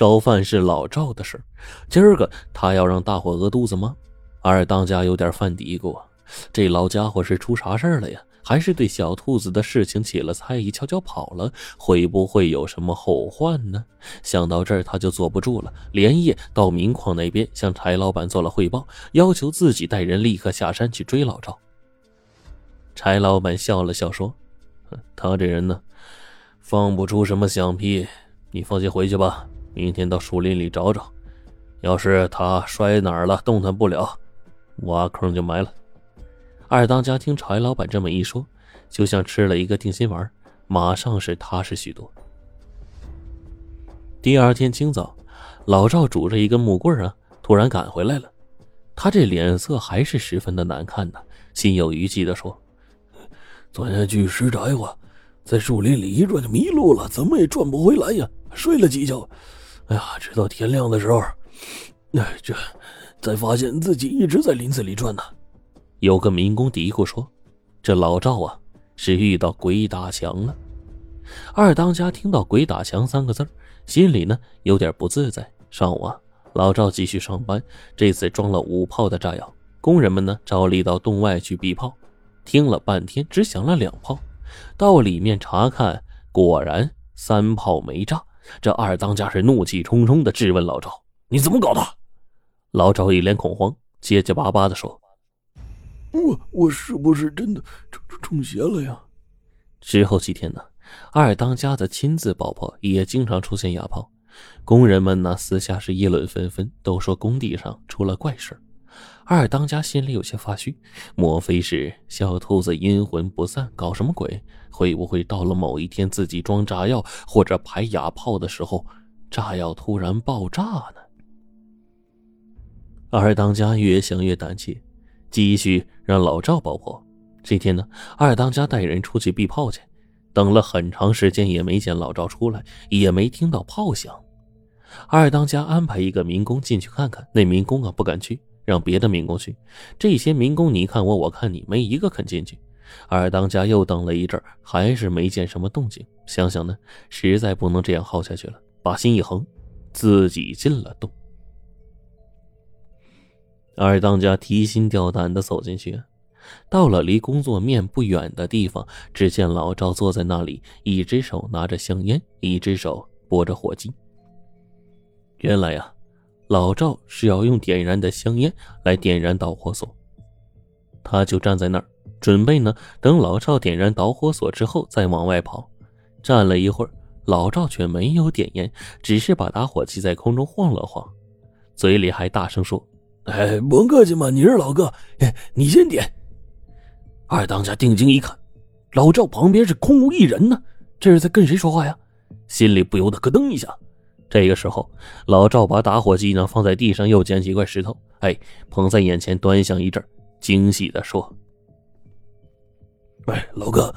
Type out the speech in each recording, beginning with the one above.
烧饭是老赵的事今儿个他要让大伙饿肚子吗？二当家有点犯嘀咕，这老家伙是出啥事了呀？还是对小兔子的事情起了猜疑，悄悄跑了？会不会有什么后患呢？想到这儿，他就坐不住了，连夜到明矿那边向柴老板做了汇报，要求自己带人立刻下山去追老赵。柴老板笑了笑说：“他这人呢，放不出什么响屁。你放心回去吧，明天到树林里找找，要是他摔哪儿了，动弹不了，挖坑就埋了。”二当家听柴老板这么一说，就像吃了一个定心丸，马上是踏实许多。第二天清早，老赵拄着一根木棍啊，突然赶回来了。他这脸色还是十分的难看的，心有余悸的说：“昨天去拾柴火，在树林里一转就迷路了，怎么也转不回来呀！睡了几觉，哎呀，直到天亮的时候，哎，这才发现自己一直在林子里转呢。”有个民工嘀咕说：“这老赵啊，是遇到鬼打墙了。”二当家听到“鬼打墙”三个字心里呢有点不自在。上午啊，老赵继续上班，这次装了五炮的炸药。工人们呢照例到洞外去避炮，听了半天，只响了两炮。到里面查看，果然三炮没炸。这二当家是怒气冲冲的质问老赵：“你怎么搞的？”老赵一脸恐慌，结结巴巴的说。我我是不是真的中中邪了呀？之后几天呢，二当家的亲自爆破也经常出现哑炮，工人们呢私下是议论纷纷，都说工地上出了怪事二当家心里有些发虚，莫非是小兔子阴魂不散，搞什么鬼？会不会到了某一天自己装炸药或者排哑炮的时候，炸药突然爆炸呢？二当家越想越胆怯。继续让老赵爆破。这天呢，二当家带人出去避炮去，等了很长时间也没见老赵出来，也没听到炮响。二当家安排一个民工进去看看，那民工啊不敢去，让别的民工去。这些民工你看我，我看你，没一个肯进去。二当家又等了一阵，还是没见什么动静。想想呢，实在不能这样耗下去了，把心一横，自己进了洞。二当家提心吊胆的走进去，到了离工作面不远的地方，只见老赵坐在那里，一只手拿着香烟，一只手拨着火机。原来呀，老赵是要用点燃的香烟来点燃导火索，他就站在那儿，准备呢，等老赵点燃导火索之后再往外跑。站了一会儿，老赵却没有点烟，只是把打火机在空中晃了晃，嘴里还大声说。哎，甭客气嘛，你是老哥，你先点。二当家定睛一看，老赵旁边是空无一人呢，这是在跟谁说话呀？心里不由得咯噔一下。这个时候，老赵把打火机呢放在地上，又捡起一块石头，哎，捧在眼前端详一阵，惊喜的说：“哎，老哥，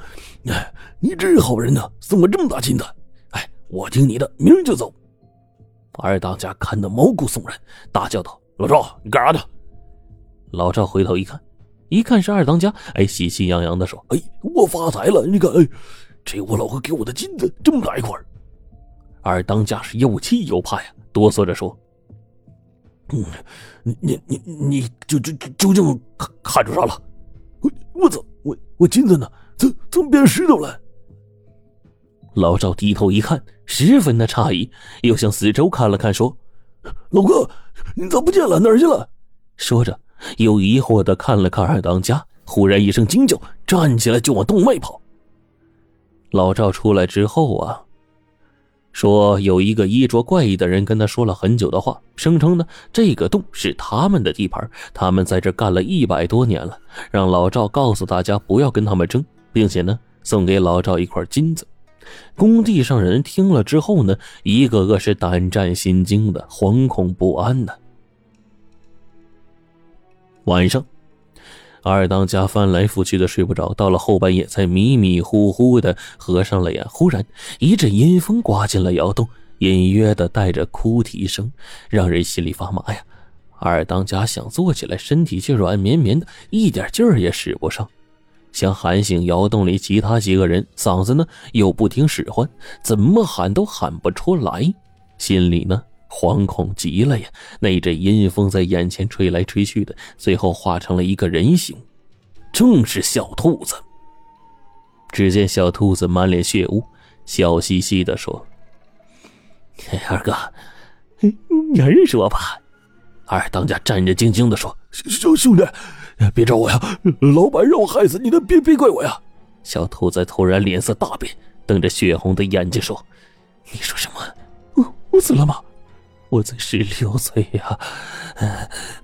哎，你真是好人呐，送我这么大金子。哎，我听你的，明儿就走。”二当家看得毛骨悚然，大叫道。老赵，你干啥的？老赵回头一看，一看是二当家，哎，喜气洋洋的说：“哎，我发财了！你看，哎，这我老哥给我的金子这么大一块。”二当家是又气又怕呀，哆嗦着说：“嗯，你你你你，就就究竟看看出啥了？我我操，我我金子呢？怎怎么变石头了？”老赵低头一看，十分的诧异，又向四周看了看，说。老哥，你咋不见了？哪儿去了？说着，又疑惑的看了看二当家，忽然一声惊叫，站起来就往洞外跑。老赵出来之后啊，说有一个衣着怪异的人跟他说了很久的话，声称呢这个洞是他们的地盘，他们在这干了一百多年了，让老赵告诉大家不要跟他们争，并且呢送给老赵一块金子。工地上人听了之后呢，一个个是胆战心惊的，惶恐不安的。晚上，二当家翻来覆去的睡不着，到了后半夜才迷迷糊糊的合上了眼。忽然一阵阴风刮进了窑洞，隐约的带着哭啼声，让人心里发麻呀。二当家想坐起来，身体却软绵绵的，一点劲儿也使不上。想喊醒窑洞里其他几个人，嗓子呢又不听使唤，怎么喊都喊不出来，心里呢惶恐极了呀！那阵阴风在眼前吹来吹去的，最后化成了一个人形，正是小兔子。只见小兔子满脸血污，笑嘻嘻的说：“二哥，你还认识我吧。”二当家战战兢兢的说：“兄兄弟，别找我呀！老板让我害死你的，别别怪我呀！”小兔子突然脸色大变，瞪着血红的眼睛说：“你说什么？我我死了吗？”我才十六岁呀，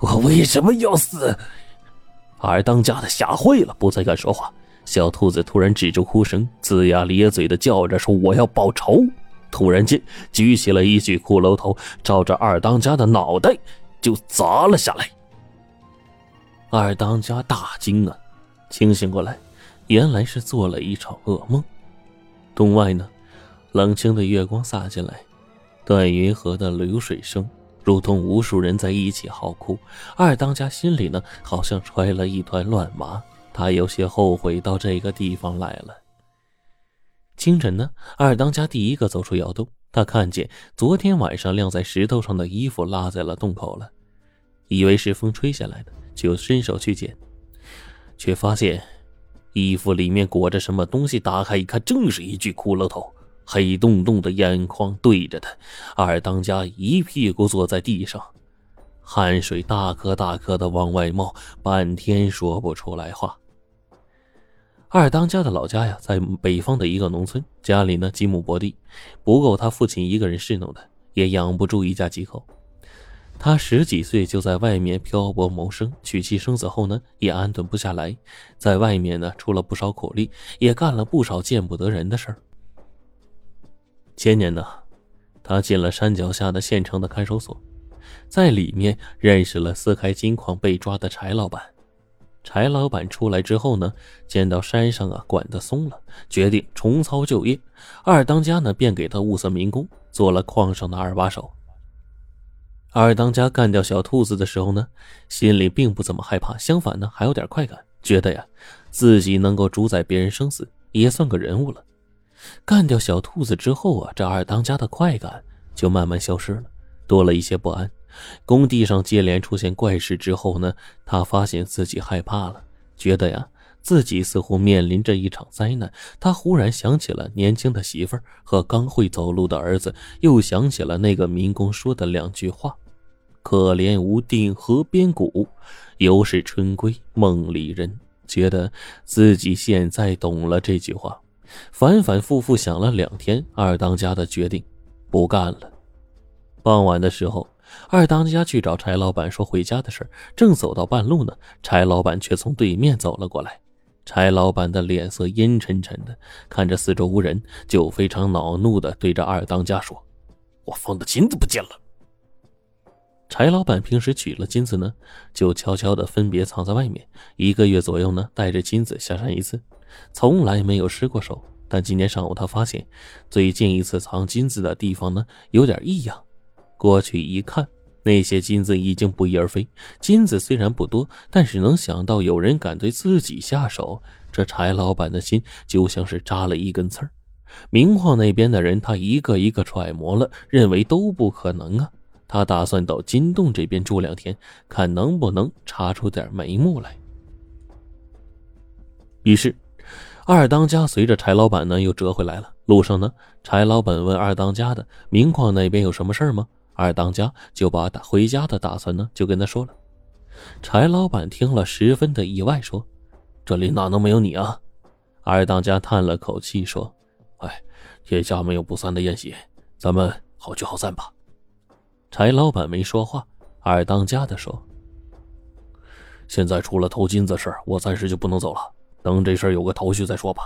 我为什么要死？二当家的吓坏了，不再敢说话。小兔子突然止住哭声，龇牙咧嘴的叫着说：“我要报仇！”突然间，举起了一具骷髅头，照着二当家的脑袋就砸了下来。二当家大惊啊，清醒过来，原来是做了一场噩梦。洞外呢，冷清的月光洒进来。段云河的流水声，如同无数人在一起嚎哭。二当家心里呢，好像揣了一团乱麻。他有些后悔到这个地方来了。清晨呢，二当家第一个走出窑洞，他看见昨天晚上晾在石头上的衣服落在了洞口了，以为是风吹下来的，就伸手去捡，却发现衣服里面裹着什么东西。打开一看，正是一具骷髅头。黑洞洞的眼眶对着他，二当家一屁股坐在地上，汗水大颗大颗的往外冒，半天说不出来话。二当家的老家呀，在北方的一个农村，家里呢几亩薄地，不够他父亲一个人侍弄的，也养不住一家几口。他十几岁就在外面漂泊谋生，娶妻生子后呢，也安顿不下来，在外面呢出了不少苦力，也干了不少见不得人的事儿。前年呢，他进了山脚下的县城的看守所，在里面认识了撕开金矿被抓的柴老板。柴老板出来之后呢，见到山上啊管得松了，决定重操旧业。二当家呢便给他物色民工，做了矿上的二把手。二当家干掉小兔子的时候呢，心里并不怎么害怕，相反呢还有点快感，觉得呀自己能够主宰别人生死，也算个人物了。干掉小兔子之后啊，这二当家的快感就慢慢消失了，多了一些不安。工地上接连出现怪事之后呢，他发现自己害怕了，觉得呀自己似乎面临着一场灾难。他忽然想起了年轻的媳妇儿和刚会走路的儿子，又想起了那个民工说的两句话：“可怜无定河边骨，犹是春归梦里人。”觉得自己现在懂了这句话。反反复复想了两天，二当家的决定不干了。傍晚的时候，二当家去找柴老板说回家的事正走到半路呢，柴老板却从对面走了过来。柴老板的脸色阴沉沉的，看着四周无人，就非常恼怒的对着二当家说：“我放的金子不见了。”柴老板平时取了金子呢，就悄悄的分别藏在外面，一个月左右呢，带着金子下山一次。从来没有失过手，但今天上午他发现，最近一次藏金子的地方呢有点异样。过去一看，那些金子已经不翼而飞。金子虽然不多，但是能想到有人敢对自己下手，这柴老板的心就像是扎了一根刺儿。明矿那边的人，他一个一个揣摩了，认为都不可能啊。他打算到金洞这边住两天，看能不能查出点眉目来。于是。二当家随着柴老板呢又折回来了。路上呢，柴老板问二当家的：“明矿那边有什么事儿吗？”二当家就把打回家的打算呢就跟他说了。柴老板听了十分的意外，说：“这里哪能没有你啊？”二当家叹了口气说：“哎，天下没有不散的宴席，咱们好聚好散吧。”柴老板没说话。二当家的说：“现在出了偷金子事儿我暂时就不能走了。”等这事儿有个头绪再说吧。